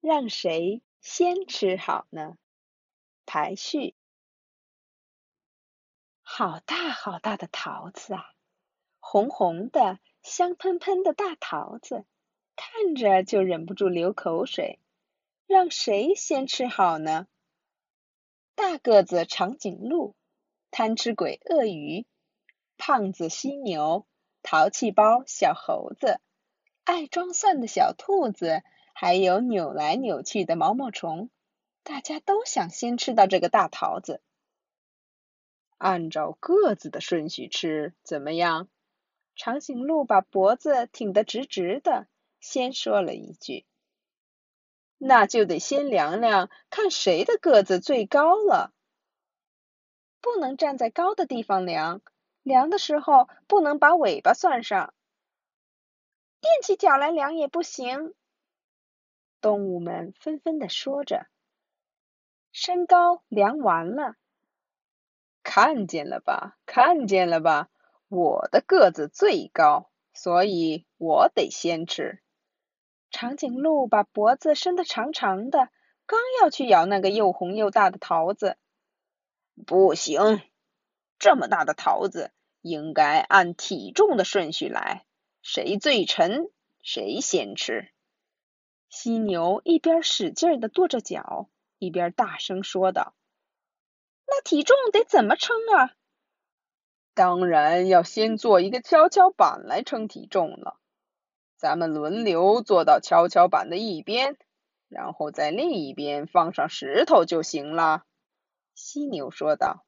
让谁先吃好呢？排序。好大好大的桃子啊，红红的、香喷喷的大桃子，看着就忍不住流口水。让谁先吃好呢？大个子长颈鹿、贪吃鬼鳄鱼、胖子犀牛、淘气包小猴子、爱装蒜的小兔子，还有扭来扭去的毛毛虫，大家都想先吃到这个大桃子。按照个子的顺序吃怎么样？长颈鹿把脖子挺得直直的，先说了一句：“那就得先量量，看谁的个子最高了。不能站在高的地方量，量的时候不能把尾巴算上。踮起脚来量也不行。”动物们纷纷的说着。身高量完了。看见了吧，看见了吧，我的个子最高，所以我得先吃。长颈鹿把脖子伸得长长的，刚要去咬那个又红又大的桃子，不行，这么大的桃子应该按体重的顺序来，谁最沉谁先吃。犀牛一边使劲的跺着脚，一边大声说道。那体重得怎么称啊？当然要先做一个跷跷板来称体重了。咱们轮流坐到跷跷板的一边，然后在另一边放上石头就行了。犀牛说道。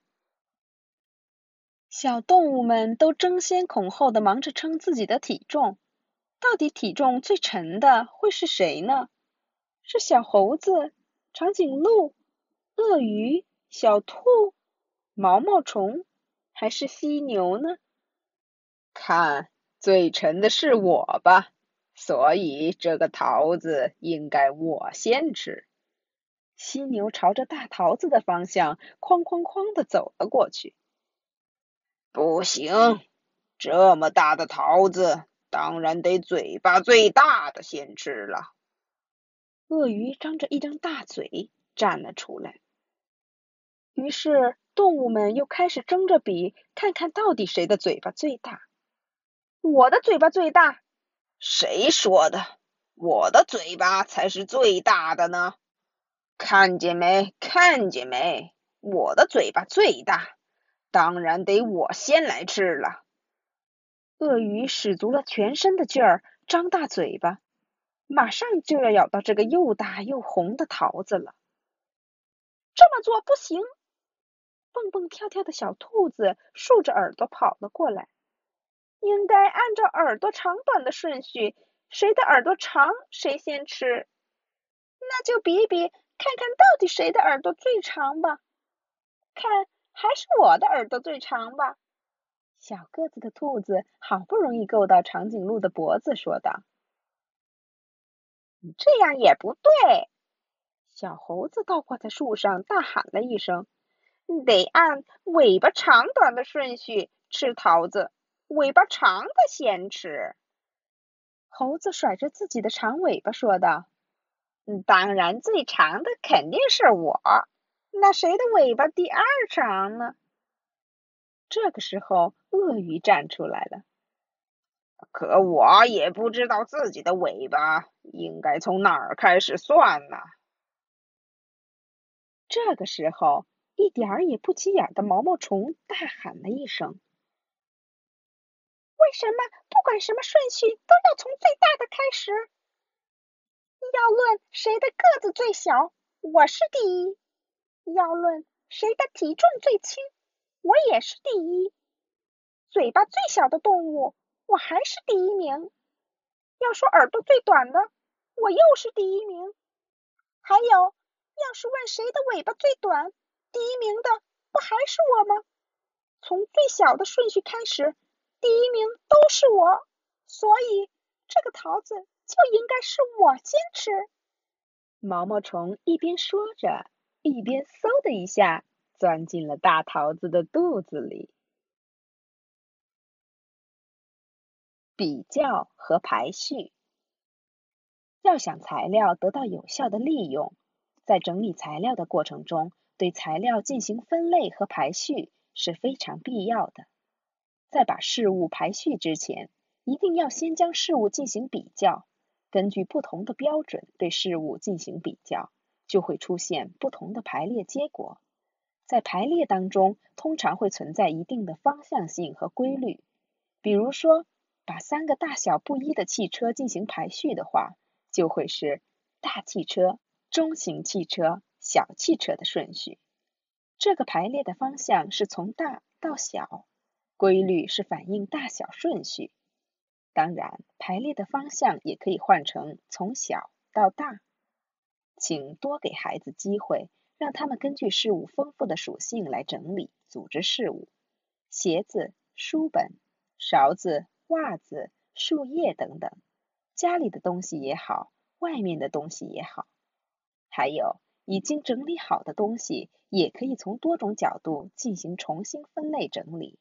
小动物们都争先恐后的忙着称自己的体重。到底体重最沉的会是谁呢？是小猴子、长颈鹿、鳄鱼？小兔、毛毛虫还是犀牛呢？看，最沉的是我吧，所以这个桃子应该我先吃。犀牛朝着大桃子的方向哐哐哐的走了过去。不行，这么大的桃子，当然得嘴巴最大的先吃了。鳄鱼张着一张大嘴站了出来。于是，动物们又开始争着比，看看到底谁的嘴巴最大。我的嘴巴最大，谁说的？我的嘴巴才是最大的呢！看见没？看见没？我的嘴巴最大，当然得我先来吃了。鳄鱼使足了全身的劲儿，张大嘴巴，马上就要咬到这个又大又红的桃子了。这么做不行。蹦蹦跳跳的小兔子竖着耳朵跑了过来。应该按照耳朵长短的顺序，谁的耳朵长谁先吃。那就比比，看看到底谁的耳朵最长吧。看，还是我的耳朵最长吧。小个子的兔子好不容易够到长颈鹿的脖子，说道：“这样也不对。”小猴子倒挂在树上，大喊了一声。得按尾巴长短的顺序吃桃子，尾巴长的先吃。猴子甩着自己的长尾巴说道：“当然，最长的肯定是我。那谁的尾巴第二长呢？”这个时候，鳄鱼站出来了。可我也不知道自己的尾巴应该从哪儿开始算呢。这个时候。一点儿也不起眼的毛毛虫大喊了一声：“为什么不管什么顺序都要从最大的开始？要论谁的个子最小，我是第一；要论谁的体重最轻，我也是第一；嘴巴最小的动物，我还是第一名。要说耳朵最短的，我又是第一名。还有，要是问谁的尾巴最短？”第一名的不还是我吗？从最小的顺序开始，第一名都是我，所以这个桃子就应该是我先吃。毛毛虫一边说着，一边嗖的一下钻进了大桃子的肚子里。比较和排序。要想材料得到有效的利用，在整理材料的过程中，对材料进行分类和排序是非常必要的。在把事物排序之前，一定要先将事物进行比较，根据不同的标准对事物进行比较，就会出现不同的排列结果。在排列当中，通常会存在一定的方向性和规律。比如说，把三个大小不一的汽车进行排序的话，就会是大汽车、中型汽车、小汽车的顺序。这个排列的方向是从大到小，规律是反映大小顺序。当然，排列的方向也可以换成从小到大。请多给孩子机会，让他们根据事物丰富的属性来整理、组织事物。鞋子、书本、勺子、袜子、树叶等等，家里的东西也好，外面的东西也好，还有已经整理好的东西，也可以从多种角度进行重新分类整理。